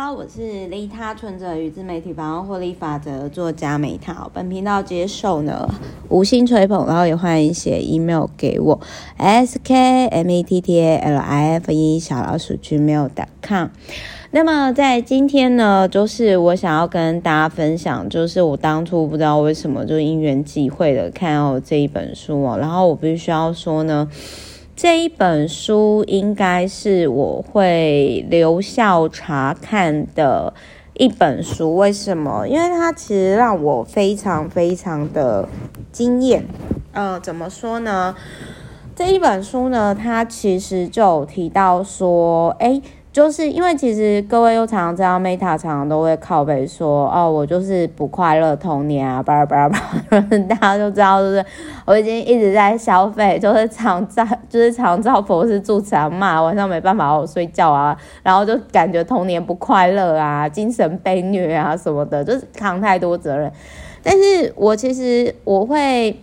好，我是利他存折与自媒体百万获利法则作家美塔。本频道接受呢五星吹捧，然后也欢迎写 email 给我 s k m e t t a l i f e 小老鼠 gmail.com。那么在今天呢，就是我想要跟大家分享，就是我当初不知道为什么就因缘际会的看到这一本书哦，然后我必须要说呢。这一本书应该是我会留校查看的一本书，为什么？因为它其实让我非常非常的惊艳。呃，怎么说呢？这一本书呢，它其实就提到说，诶。就是因为其实各位又常常知道，Meta 常常都会靠北说哦，我就是不快乐童年啊，巴拉巴拉巴拉，大家就知道，就是我已经一直在消费，就是常照，就是常照佛是住常骂，晚上没办法好好睡觉啊，然后就感觉童年不快乐啊，精神被虐啊什么的，就是扛太多责任。但是我其实我会。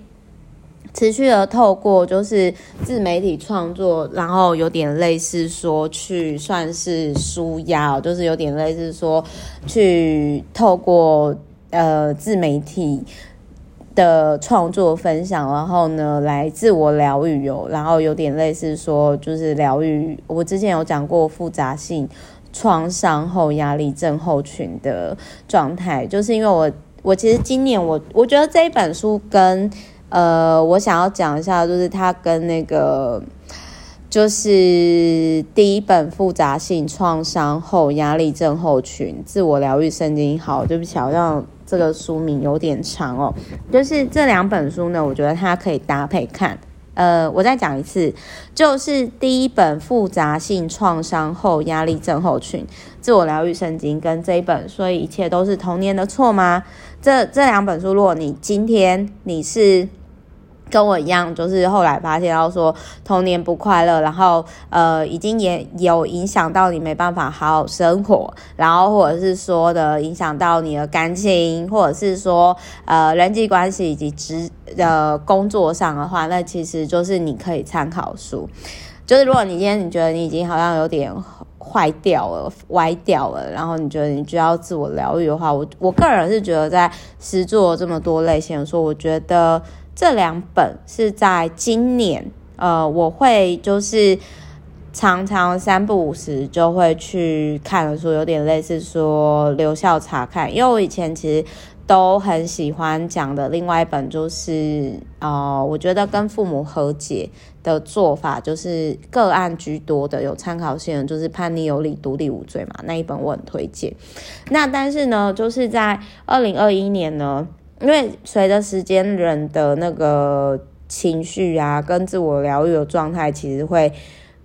持续的透过就是自媒体创作，然后有点类似说去算是舒压，就是有点类似说去透过呃自媒体的创作分享，然后呢来自我疗愈哦，然后有点类似说就是疗愈。我之前有讲过复杂性创伤后压力症候群的状态，就是因为我我其实今年我我觉得这一本书跟呃，我想要讲一下，就是他跟那个，就是第一本复杂性创伤后压力症候群自我疗愈圣经。好，对不起，好像这个书名有点长哦。就是这两本书呢，我觉得它可以搭配看。呃，我再讲一次，就是第一本复杂性创伤后压力症候群自我疗愈圣经，跟这一本，所以一切都是童年的错吗？这这两本书，如果你今天你是。跟我一样，就是后来发现到说童年不快乐，然后呃，已经也有影响到你没办法好好生活，然后或者是说的影响到你的感情，或者是说呃人际关系以及职呃工作上的话，那其实就是你可以参考书。就是如果你今天你觉得你已经好像有点坏掉了、歪掉了，然后你觉得你就要自我疗愈的话，我我个人是觉得在诗作这么多类型的书，我觉得。这两本是在今年，呃，我会就是常常三不五时就会去看的书，有点类似说留校察看。因为我以前其实都很喜欢讲的另外一本就是，呃，我觉得跟父母和解的做法就是个案居多的，有参考性的，就是叛逆有理，独立无罪嘛，那一本我很推荐。那但是呢，就是在二零二一年呢。因为随着时间，人的那个情绪啊，跟自我疗愈的状态其实会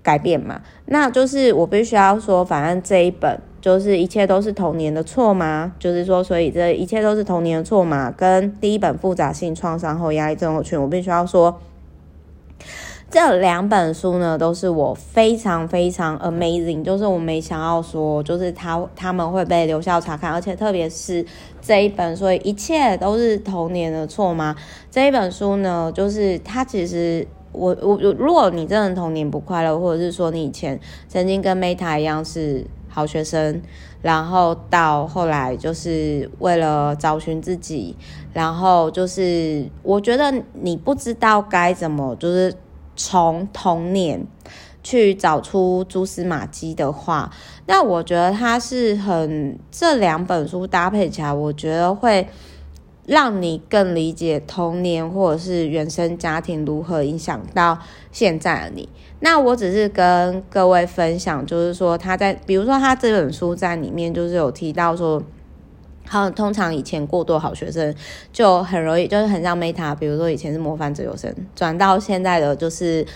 改变嘛。那就是我必须要说，反正这一本就是一切都是童年的错吗？就是说，所以这一切都是童年的错嘛？跟第一本复杂性创伤后压力症候群，我必须要说。这两本书呢，都是我非常非常 amazing，就是我没想到说，就是他他们会被留校察看，而且特别是这一本，所以一切都是童年的错吗？这一本书呢，就是它其实我我如果你真的童年不快乐，或者是说你以前曾经跟 Meta 一样是好学生，然后到后来就是为了找寻自己，然后就是我觉得你不知道该怎么就是。从童年去找出蛛丝马迹的话，那我觉得它是很这两本书搭配起来，我觉得会让你更理解童年或者是原生家庭如何影响到现在的你。那我只是跟各位分享，就是说他在，比如说他这本书在里面就是有提到说。好，通常以前过多好学生就很容易，就是很像 Meta，比如说以前是模范自由生，转到现在的就是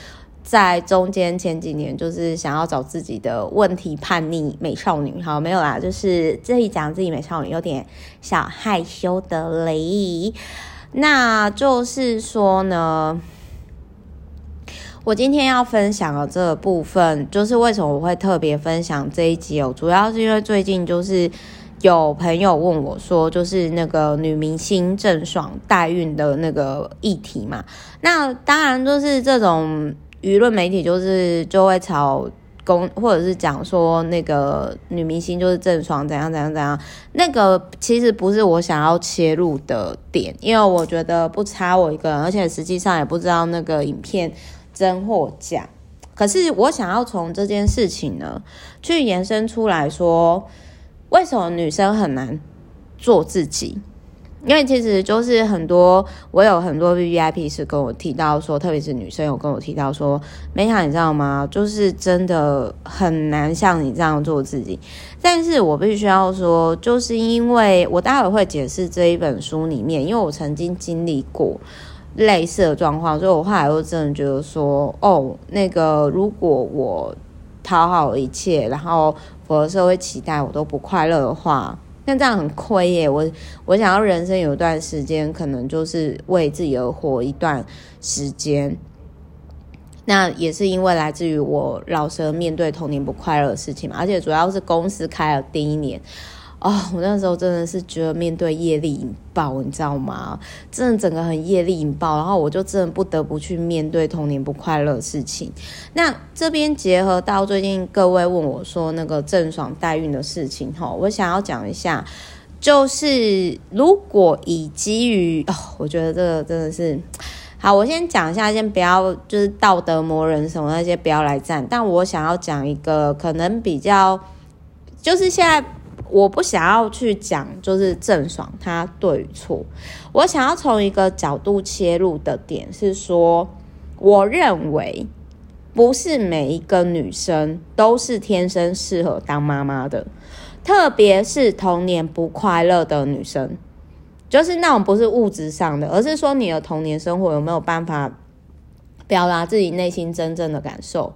在中间前几年，就是想要找自己的问题叛逆美少女。好，没有啦，就是这一讲自己美少女有点小害羞的嘞。那就是说呢，我今天要分享的这部分，就是为什么我会特别分享这一集哦，主要是因为最近就是。有朋友问我说，就是那个女明星郑爽代孕的那个议题嘛？那当然就是这种舆论媒体，就是就会朝公或者是讲说那个女明星就是郑爽怎样怎样怎样，那个其实不是我想要切入的点，因为我觉得不差我一个人，而且实际上也不知道那个影片真或假。可是我想要从这件事情呢，去延伸出来说，为什么女生很难做自己？因为其实就是很多，我有很多 V V I P 是跟我提到说，特别是女生有跟我提到说，Meta 你知道吗？就是真的很难像你这样做自己。但是我必须要说，就是因为我待会会解释这一本书里面，因为我曾经经历过类似的状况，所以我后来又真的觉得说，哦，那个如果我讨好一切，然后符合社会期待，我都不快乐的话。那这样很亏耶！我我想要人生有一段时间，可能就是为自己而活一段时间。那也是因为来自于我老是面对童年不快乐的事情嘛，而且主要是公司开了第一年。哦，我那时候真的是觉得面对业力引爆，你知道吗？真的整个很业力引爆，然后我就真的不得不去面对童年不快乐的事情。那这边结合到最近各位问我说那个郑爽代孕的事情，哈，我想要讲一下，就是如果以基于哦，我觉得这个真的是好，我先讲一下，先不要就是道德魔人什么那些不要来站，但我想要讲一个可能比较，就是现在。我不想要去讲，就是郑爽她对与错。我想要从一个角度切入的点是说，我认为不是每一个女生都是天生适合当妈妈的，特别是童年不快乐的女生，就是那种不是物质上的，而是说你的童年生活有没有办法表达自己内心真正的感受。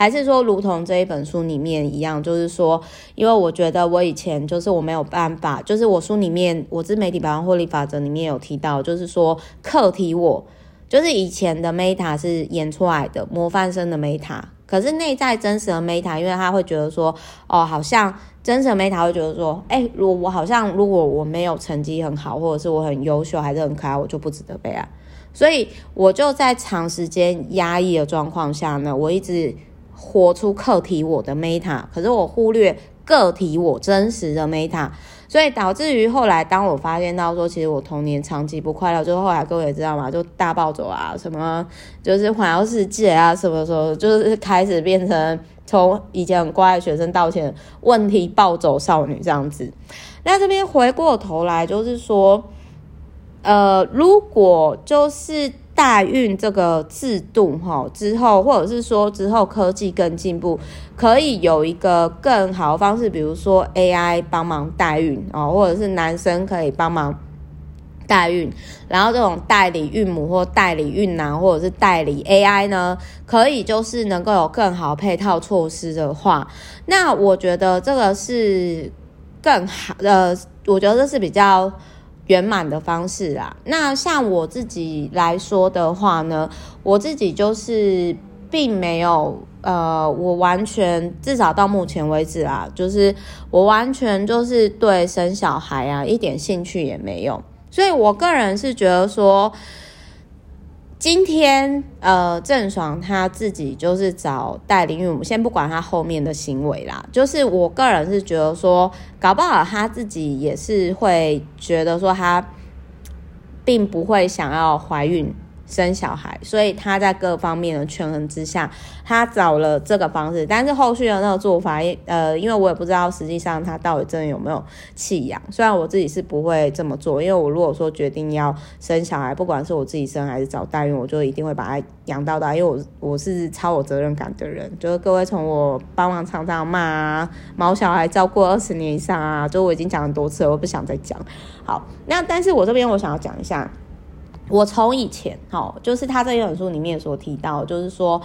还是说，如同这一本书里面一样，就是说，因为我觉得我以前就是我没有办法，就是我书里面我自媒体百万获利法则里面有提到，就是说课题我就是以前的 Meta 是演出来的模范生的 Meta，可是内在真实的 Meta，因为他会觉得说，哦，好像真实的 Meta 会觉得说，哎，如我好像如果我没有成绩很好，或者是我很优秀，还是很可爱，我就不值得被爱，所以我就在长时间压抑的状况下呢，我一直。活出课题我的 Meta，可是我忽略个体我真实的 Meta，所以导致于后来，当我发现到说，其实我童年长期不快乐，就后来各位也知道嘛，就大暴走啊，什么就是环游世界啊，什么时候就是开始变成从以前很乖的学生，到现问题暴走少女这样子。那这边回过头来，就是说，呃，如果就是。代孕这个制度哈之后，或者是说之后科技更进步，可以有一个更好的方式，比如说 AI 帮忙代孕哦，或者是男生可以帮忙代孕，然后这种代理孕母或代理孕男或者是代理 AI 呢，可以就是能够有更好配套措施的话，那我觉得这个是更好的，我觉得这是比较。圆满的方式啊，那像我自己来说的话呢，我自己就是并没有呃，我完全至少到目前为止啊，就是我完全就是对生小孩啊一点兴趣也没有，所以我个人是觉得说。今天，呃，郑爽她自己就是找代理孕母，先不管她后面的行为啦，就是我个人是觉得说，搞不好她自己也是会觉得说，她并不会想要怀孕。生小孩，所以他在各方面的权衡之下，他找了这个方式。但是后续的那个做法，呃，因为我也不知道实际上他到底真的有没有弃养。虽然我自己是不会这么做，因为我如果说决定要生小孩，不管是我自己生还是找代孕，我就一定会把他养到大。因为我我是超有责任感的人，就是各位从我帮忙常常骂啊，毛小孩照顾二十年以上啊，就我已经讲很多次，我不想再讲。好，那但是我这边我想要讲一下。我从以前，哦，就是他在一本书里面所提到，就是说，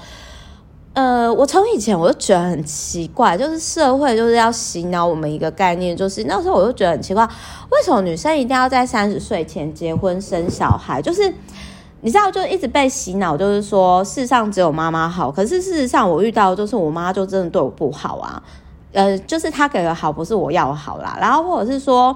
呃，我从以前我就觉得很奇怪，就是社会就是要洗脑我们一个概念，就是那时候我就觉得很奇怪，为什么女生一定要在三十岁前结婚生小孩？就是你知道，就一直被洗脑，就是说世上只有妈妈好，可是事实上我遇到就是我妈就真的对我不好啊，呃，就是她给的好不是我要好啦，然后或者是说。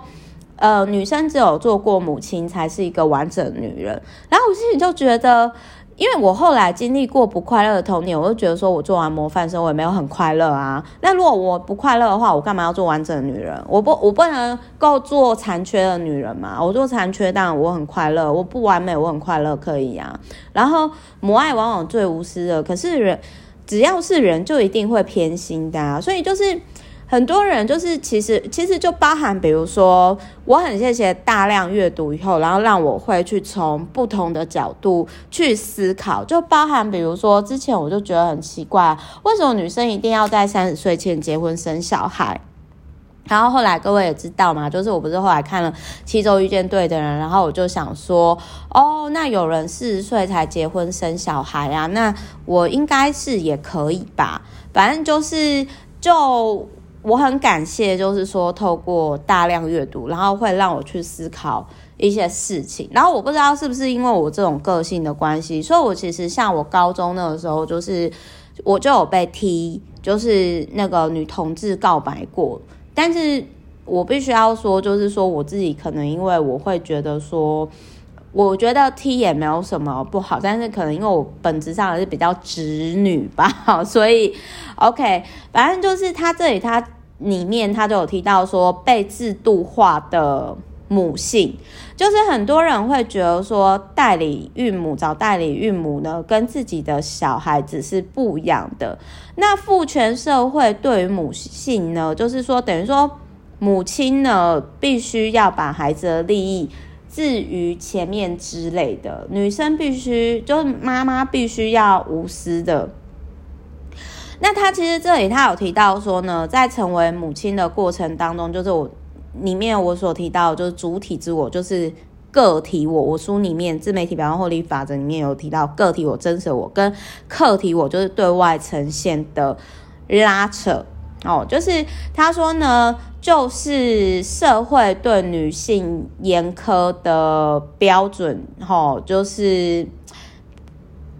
呃，女生只有做过母亲才是一个完整的女人。然后我心里就觉得，因为我后来经历过不快乐的童年，我就觉得说我做完模范生，我也没有很快乐啊。那如果我不快乐的话，我干嘛要做完整的女人？我不，我不能够做残缺的女人嘛。我做残缺，当然我很快乐；我不完美，我很快乐，可以啊。然后母爱往往最无私的，可是人只要是人，就一定会偏心的啊。所以就是。很多人就是其实其实就包含，比如说我很谢谢大量阅读以后，然后让我会去从不同的角度去思考，就包含比如说之前我就觉得很奇怪，为什么女生一定要在三十岁前结婚生小孩？然后后来各位也知道嘛，就是我不是后来看了《七周遇见对的人》，然后我就想说，哦，那有人四十岁才结婚生小孩啊，那我应该是也可以吧？反正就是就。我很感谢，就是说透过大量阅读，然后会让我去思考一些事情。然后我不知道是不是因为我这种个性的关系，所以我其实像我高中那个时候，就是我就有被踢，就是那个女同志告白过。但是我必须要说，就是说我自己可能因为我会觉得说，我觉得 T 也没有什么不好，但是可能因为我本质上还是比较直女吧，所以。OK，反正就是他这里，他里面他就有提到说，被制度化的母性，就是很多人会觉得说，代理孕母找代理孕母呢，跟自己的小孩子是不一样的。那父权社会对于母性呢，就是说等于说，母亲呢必须要把孩子的利益置于前面之类的，女生必须就是妈妈必须要无私的。那他其实这里他有提到说呢，在成为母亲的过程当中，就是我里面我所提到，就是主体之我，就是个体我。我书里面自媒体百万获利法则里面有提到个体我、真实我跟客体我，就是对外呈现的拉扯哦。就是他说呢，就是社会对女性严苛的标准，哦，就是。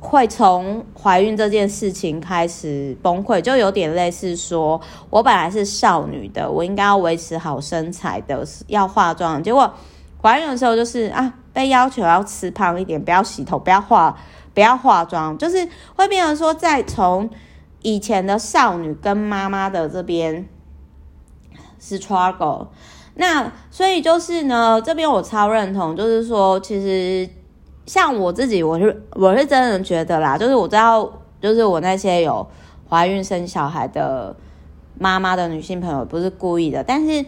会从怀孕这件事情开始崩溃，就有点类似说，我本来是少女的，我应该要维持好身材的，要化妆，结果怀孕的时候就是啊，被要求要吃胖一点，不要洗头，不要化，不要化妆，就是会变成说，在从以前的少女跟妈妈的这边是 struggle，那所以就是呢，这边我超认同，就是说其实。像我自己，我是我是真的觉得啦，就是我知道，就是我那些有怀孕生小孩的妈妈的女性朋友，不是故意的，但是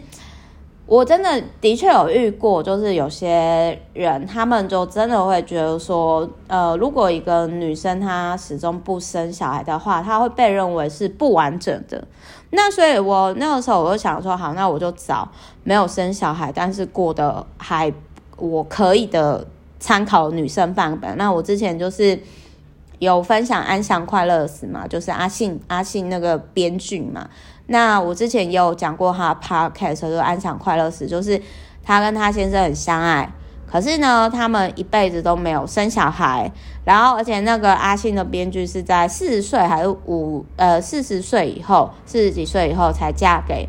我真的的确有遇过，就是有些人，他们就真的会觉得说，呃，如果一个女生她始终不生小孩的话，她会被认为是不完整的。那所以我那个时候我就想说，好，那我就找没有生小孩，但是过得还我可以的。参考女生范本，那我之前就是有分享《安详快乐死》嘛，就是阿信阿信那个编剧嘛。那我之前也有讲过他的 podcast，就《安享快乐死》，就是他跟他先生很相爱，可是呢，他们一辈子都没有生小孩。然后，而且那个阿信的编剧是在四十岁还是五呃四十岁以后，四十几岁以后才嫁给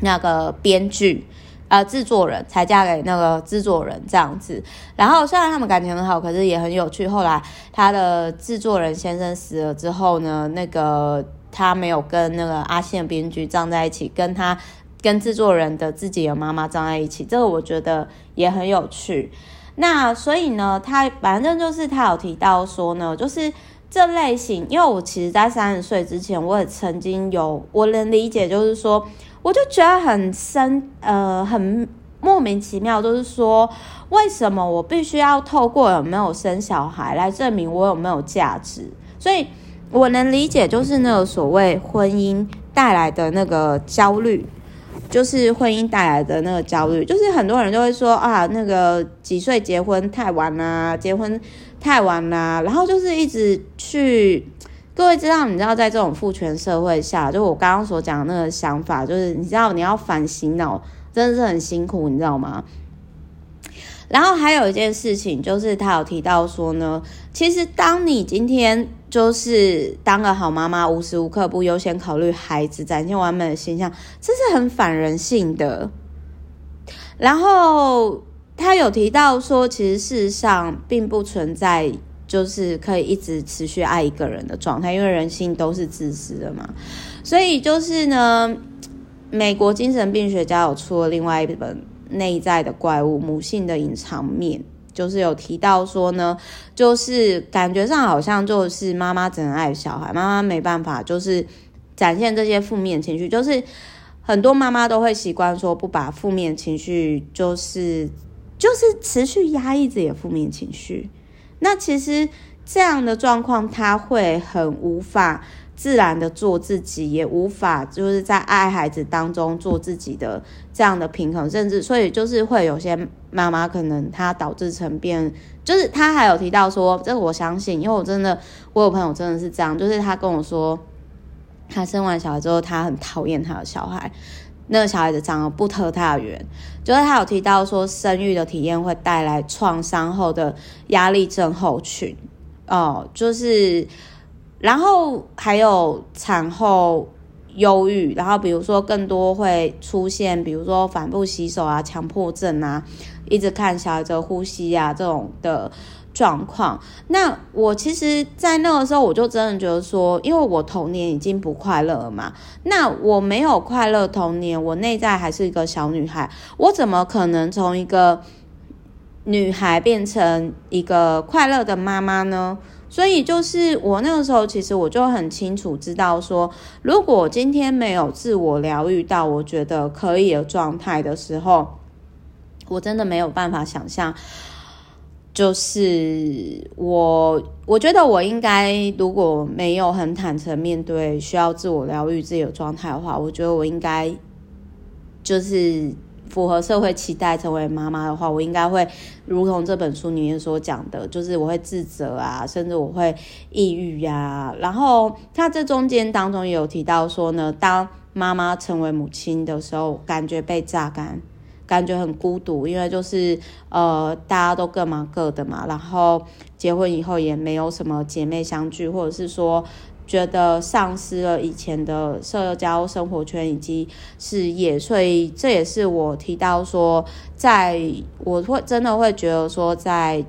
那个编剧。呃，制作人才嫁给那个制作人这样子，然后虽然他们感情很好，可是也很有趣。后来他的制作人先生死了之后呢，那个他没有跟那个阿信的编剧站在一起，跟他跟制作人的自己的妈妈站在一起，这个我觉得也很有趣。那所以呢，他反正就是他有提到说呢，就是这类型，因为我其实在三十岁之前，我也曾经有我能理解，就是说。我就觉得很深，呃，很莫名其妙，就是说，为什么我必须要透过有没有生小孩来证明我有没有价值？所以我能理解，就是那个所谓婚姻带来的那个焦虑，就是婚姻带来的那个焦虑，就是很多人就会说啊，那个几岁结婚太晚啦，结婚太晚啦，然后就是一直去。各位知道，你知道，在这种父权社会下，就我刚刚所讲的那个想法，就是你知道，你要反洗脑，真的是很辛苦，你知道吗？然后还有一件事情，就是他有提到说呢，其实当你今天就是当个好妈妈，无时无刻不优先考虑孩子，展现完美的形象，这是很反人性的。然后他有提到说，其实事实上并不存在。就是可以一直持续爱一个人的状态，因为人性都是自私的嘛。所以就是呢，美国精神病学家有出了另外一本《内在的怪物：母性的隐藏面》，就是有提到说呢，就是感觉上好像就是妈妈只能爱小孩，妈妈没办法就是展现这些负面情绪，就是很多妈妈都会习惯说不把负面情绪就是就是持续压抑自己的负面情绪。那其实这样的状况，他会很无法自然的做自己，也无法就是在爱孩子当中做自己的这样的平衡，甚至所以就是会有些妈妈可能她导致成变，就是她还有提到说，这个我相信，因为我真的我有朋友真的是这样，就是她跟我说，她生完小孩之后，她很讨厌她的小孩。那个小孩子长得不特大远，就是她有提到说，生育的体验会带来创伤后的压力症候群，哦，就是，然后还有产后忧郁，然后比如说更多会出现，比如说反复洗手啊、强迫症啊，一直看小孩子呼吸啊这种的。状况，那我其实，在那个时候，我就真的觉得说，因为我童年已经不快乐了嘛，那我没有快乐童年，我内在还是一个小女孩，我怎么可能从一个女孩变成一个快乐的妈妈呢？所以，就是我那个时候，其实我就很清楚知道说，如果今天没有自我疗愈到我觉得可以的状态的时候，我真的没有办法想象。就是我，我觉得我应该如果没有很坦诚面对需要自我疗愈自己的状态的话，我觉得我应该就是符合社会期待成为妈妈的话，我应该会如同这本书里面所讲的，就是我会自责啊，甚至我会抑郁呀。然后他这中间当中有提到说呢，当妈妈成为母亲的时候，感觉被榨干。感觉很孤独，因为就是呃，大家都各忙各的嘛，然后结婚以后也没有什么姐妹相聚，或者是说觉得丧失了以前的社交生活圈以及事业，所以这也是我提到说，在我会真的会觉得说，在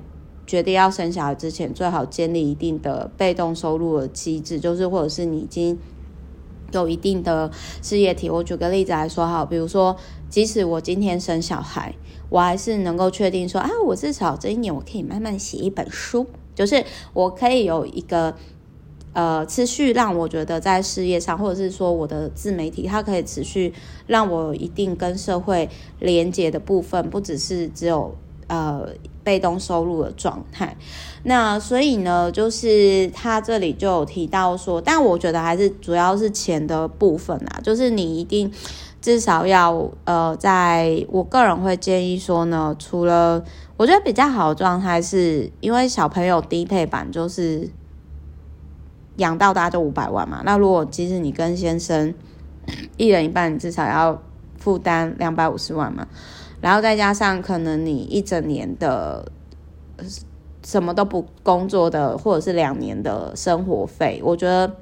决定要生小孩之前，最好建立一定的被动收入的机制，就是或者是你已经有一定的事业体。我举个例子来说好，比如说。即使我今天生小孩，我还是能够确定说啊，我至少这一年我可以慢慢写一本书，就是我可以有一个呃持续让我觉得在事业上，或者是说我的自媒体，它可以持续让我一定跟社会连接的部分，不只是只有呃被动收入的状态。那所以呢，就是他这里就有提到说，但我觉得还是主要是钱的部分啊，就是你一定。至少要呃，在我个人会建议说呢，除了我觉得比较好的状态是，因为小朋友低配版就是养到大就五百万嘛。那如果即使你跟先生 一人一半，你至少要负担两百五十万嘛。然后再加上可能你一整年的什么都不工作的，或者是两年的生活费，我觉得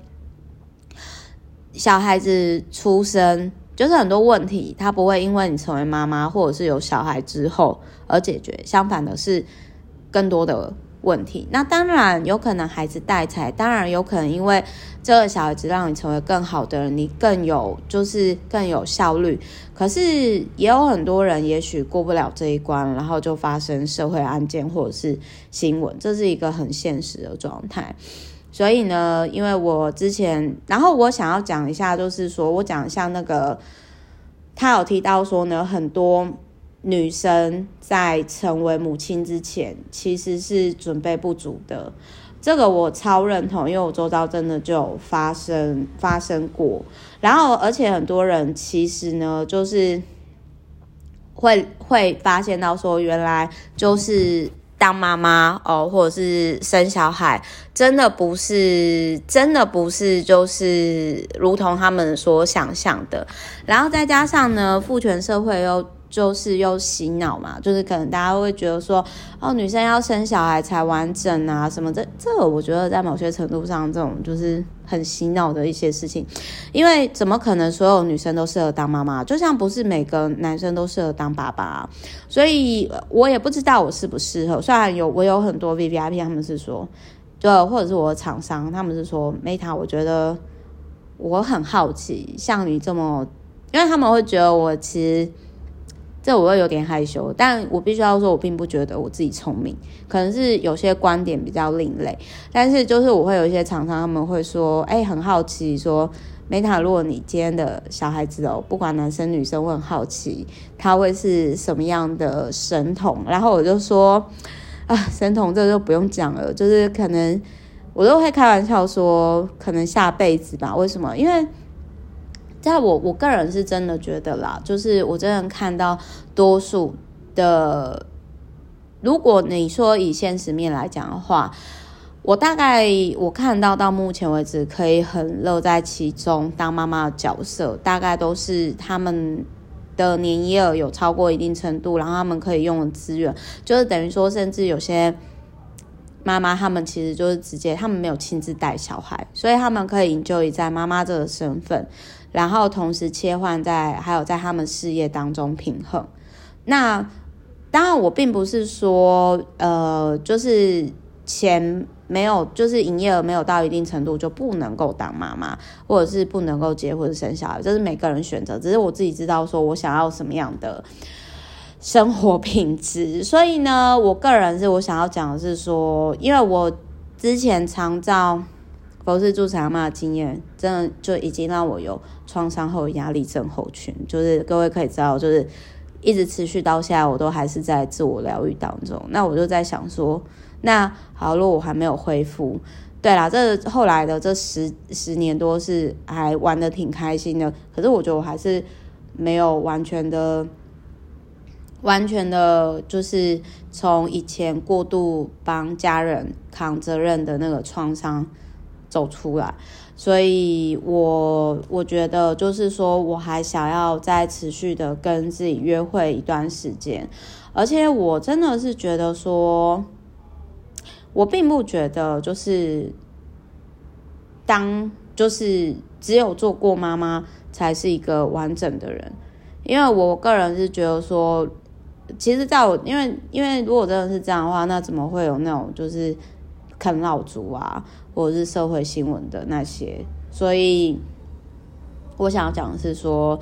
小孩子出生。就是很多问题，他不会因为你成为妈妈或者是有小孩之后而解决，相反的是更多的问题。那当然有可能孩子带财，当然有可能因为这个小孩子让你成为更好的人，你更有就是更有效率。可是也有很多人也许过不了这一关，然后就发生社会案件或者是新闻，这是一个很现实的状态。所以呢，因为我之前，然后我想要讲一下，就是说我讲一下那个，他有提到说呢，很多女生在成为母亲之前，其实是准备不足的。这个我超认同，因为我周遭真的就有发生发生过。然后，而且很多人其实呢，就是会会发现到说，原来就是。当妈妈哦，或者是生小孩，真的不是，真的不是，就是如同他们所想象的。然后再加上呢，父权社会又。就是又洗脑嘛，就是可能大家会觉得说，哦，女生要生小孩才完整啊，什么这这，我觉得在某些程度上，这种就是很洗脑的一些事情，因为怎么可能所有女生都适合当妈妈？就像不是每个男生都适合当爸爸啊，所以我也不知道我适不适合。虽然有我有很多 VVIP，他们是说就或者是我的厂商，他们是说 Meta，我觉得我很好奇，像你这么，因为他们会觉得我其实。这我会有点害羞，但我必须要说，我并不觉得我自己聪明，可能是有些观点比较另类。但是就是我会有一些厂商，他们会说，哎，很好奇，说 Meta，如果你今天的小孩子哦，不管男生女生，我很好奇他会是什么样的神童。然后我就说，啊，神童这就不用讲了，就是可能我都会开玩笑说，可能下辈子吧。为什么？因为。在我我个人是真的觉得啦，就是我真的看到多数的，如果你说以现实面来讲的话，我大概我看到到目前为止可以很乐在其中当妈妈的角色，大概都是他们的年营业额有超过一定程度，然后他们可以用的资源，就是等于说，甚至有些妈妈他们其实就是直接他们没有亲自带小孩，所以他们可以 enjoy 在妈妈这个身份。然后同时切换在还有在他们事业当中平衡。那当然，我并不是说呃，就是钱没有，就是营业额没有到一定程度就不能够当妈妈，或者是不能够结婚生小孩，这是每个人选择。只是我自己知道，说我想要什么样的生活品质。所以呢，我个人是我想要讲的是说，因为我之前常照。都是助产妈的经验，真的就已经让我有创伤后压力症候群。就是各位可以知道，就是一直持续到现在，我都还是在自我疗愈当中。那我就在想说，那好，如果我还没有恢复，对啦，这后来的这十十年多是还玩得挺开心的。可是我觉得我还是没有完全的、完全的，就是从以前过度帮家人扛责任的那个创伤。走出来，所以我我觉得就是说，我还想要再持续的跟自己约会一段时间，而且我真的是觉得说，我并不觉得就是当就是只有做过妈妈才是一个完整的人，因为我个人是觉得说，其实在我因为因为如果真的是这样的话，那怎么会有那种就是。啃老族啊，或者是社会新闻的那些，所以我想要讲的是说，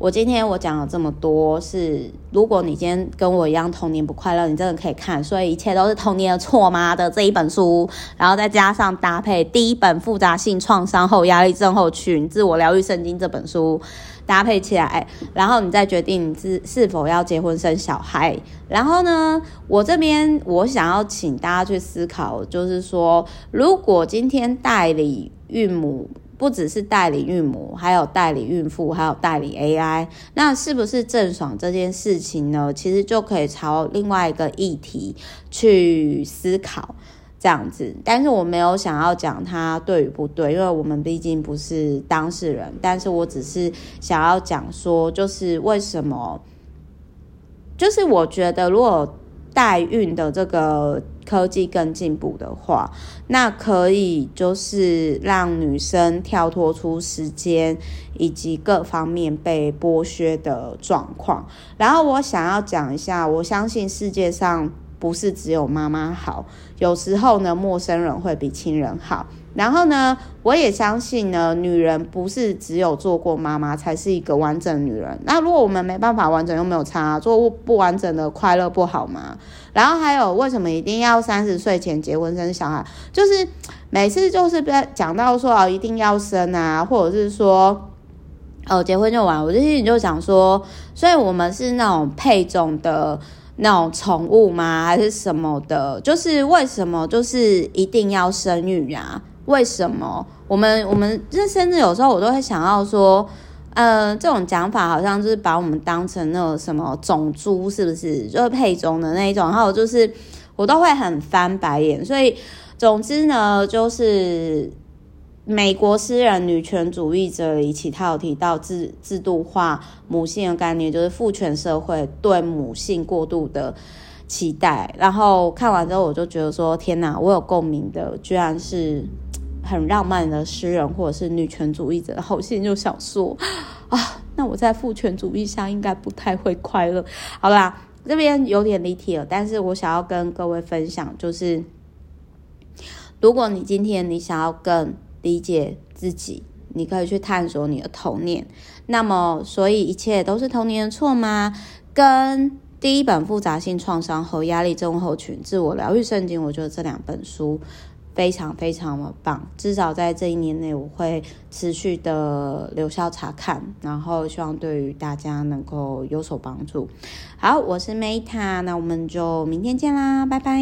我今天我讲了这么多，是如果你今天跟我一样童年不快乐，你真的可以看，所以一切都是童年的错吗的这一本书，然后再加上搭配第一本复杂性创伤后压力症候群自我疗愈圣经这本书。搭配起来，然后你再决定你是是否要结婚生小孩。然后呢，我这边我想要请大家去思考，就是说，如果今天代理孕母不只是代理孕母，还有代理孕妇，还有代理 AI，那是不是郑爽这件事情呢？其实就可以朝另外一个议题去思考。这样子，但是我没有想要讲他对与不对，因为我们毕竟不是当事人。但是我只是想要讲说，就是为什么，就是我觉得如果代孕的这个科技更进步的话，那可以就是让女生跳脱出时间以及各方面被剥削的状况。然后我想要讲一下，我相信世界上。不是只有妈妈好，有时候呢，陌生人会比亲人好。然后呢，我也相信呢，女人不是只有做过妈妈才是一个完整女人。那如果我们没办法完整，又没有差，做不完整的快乐不好吗？然后还有，为什么一定要三十岁前结婚生小孩？就是每次就是被讲到说哦，一定要生啊，或者是说哦，结婚就完。我就心里就想说，所以我们是那种配种的。那种宠物吗？还是什么的？就是为什么就是一定要生育呀？为什么我们我们这甚至有时候我都会想要说，呃，这种讲法好像就是把我们当成那种什么种猪，是不是？就是配种的那一种，然后就是我都会很翻白眼。所以总之呢，就是。美国诗人女权主义者里，其他有提到制制度化母性的概念，就是父权社会对母性过度的期待。然后看完之后，我就觉得说：天哪，我有共鸣的，居然是很浪漫的诗人，或者是女权主义者。后心就想说：啊，那我在父权主义下应该不太会快乐。好啦，这边有点离题了，但是我想要跟各位分享，就是。如果你今天你想要更理解自己，你可以去探索你的童年。那么，所以一切都是童年的错吗？跟第一本复杂性创伤和压力症候群自我疗愈圣经，我觉得这两本书非常非常的棒。至少在这一年内，我会持续的留校查看，然后希望对于大家能够有所帮助。好，我是 Meta，那我们就明天见啦，拜拜。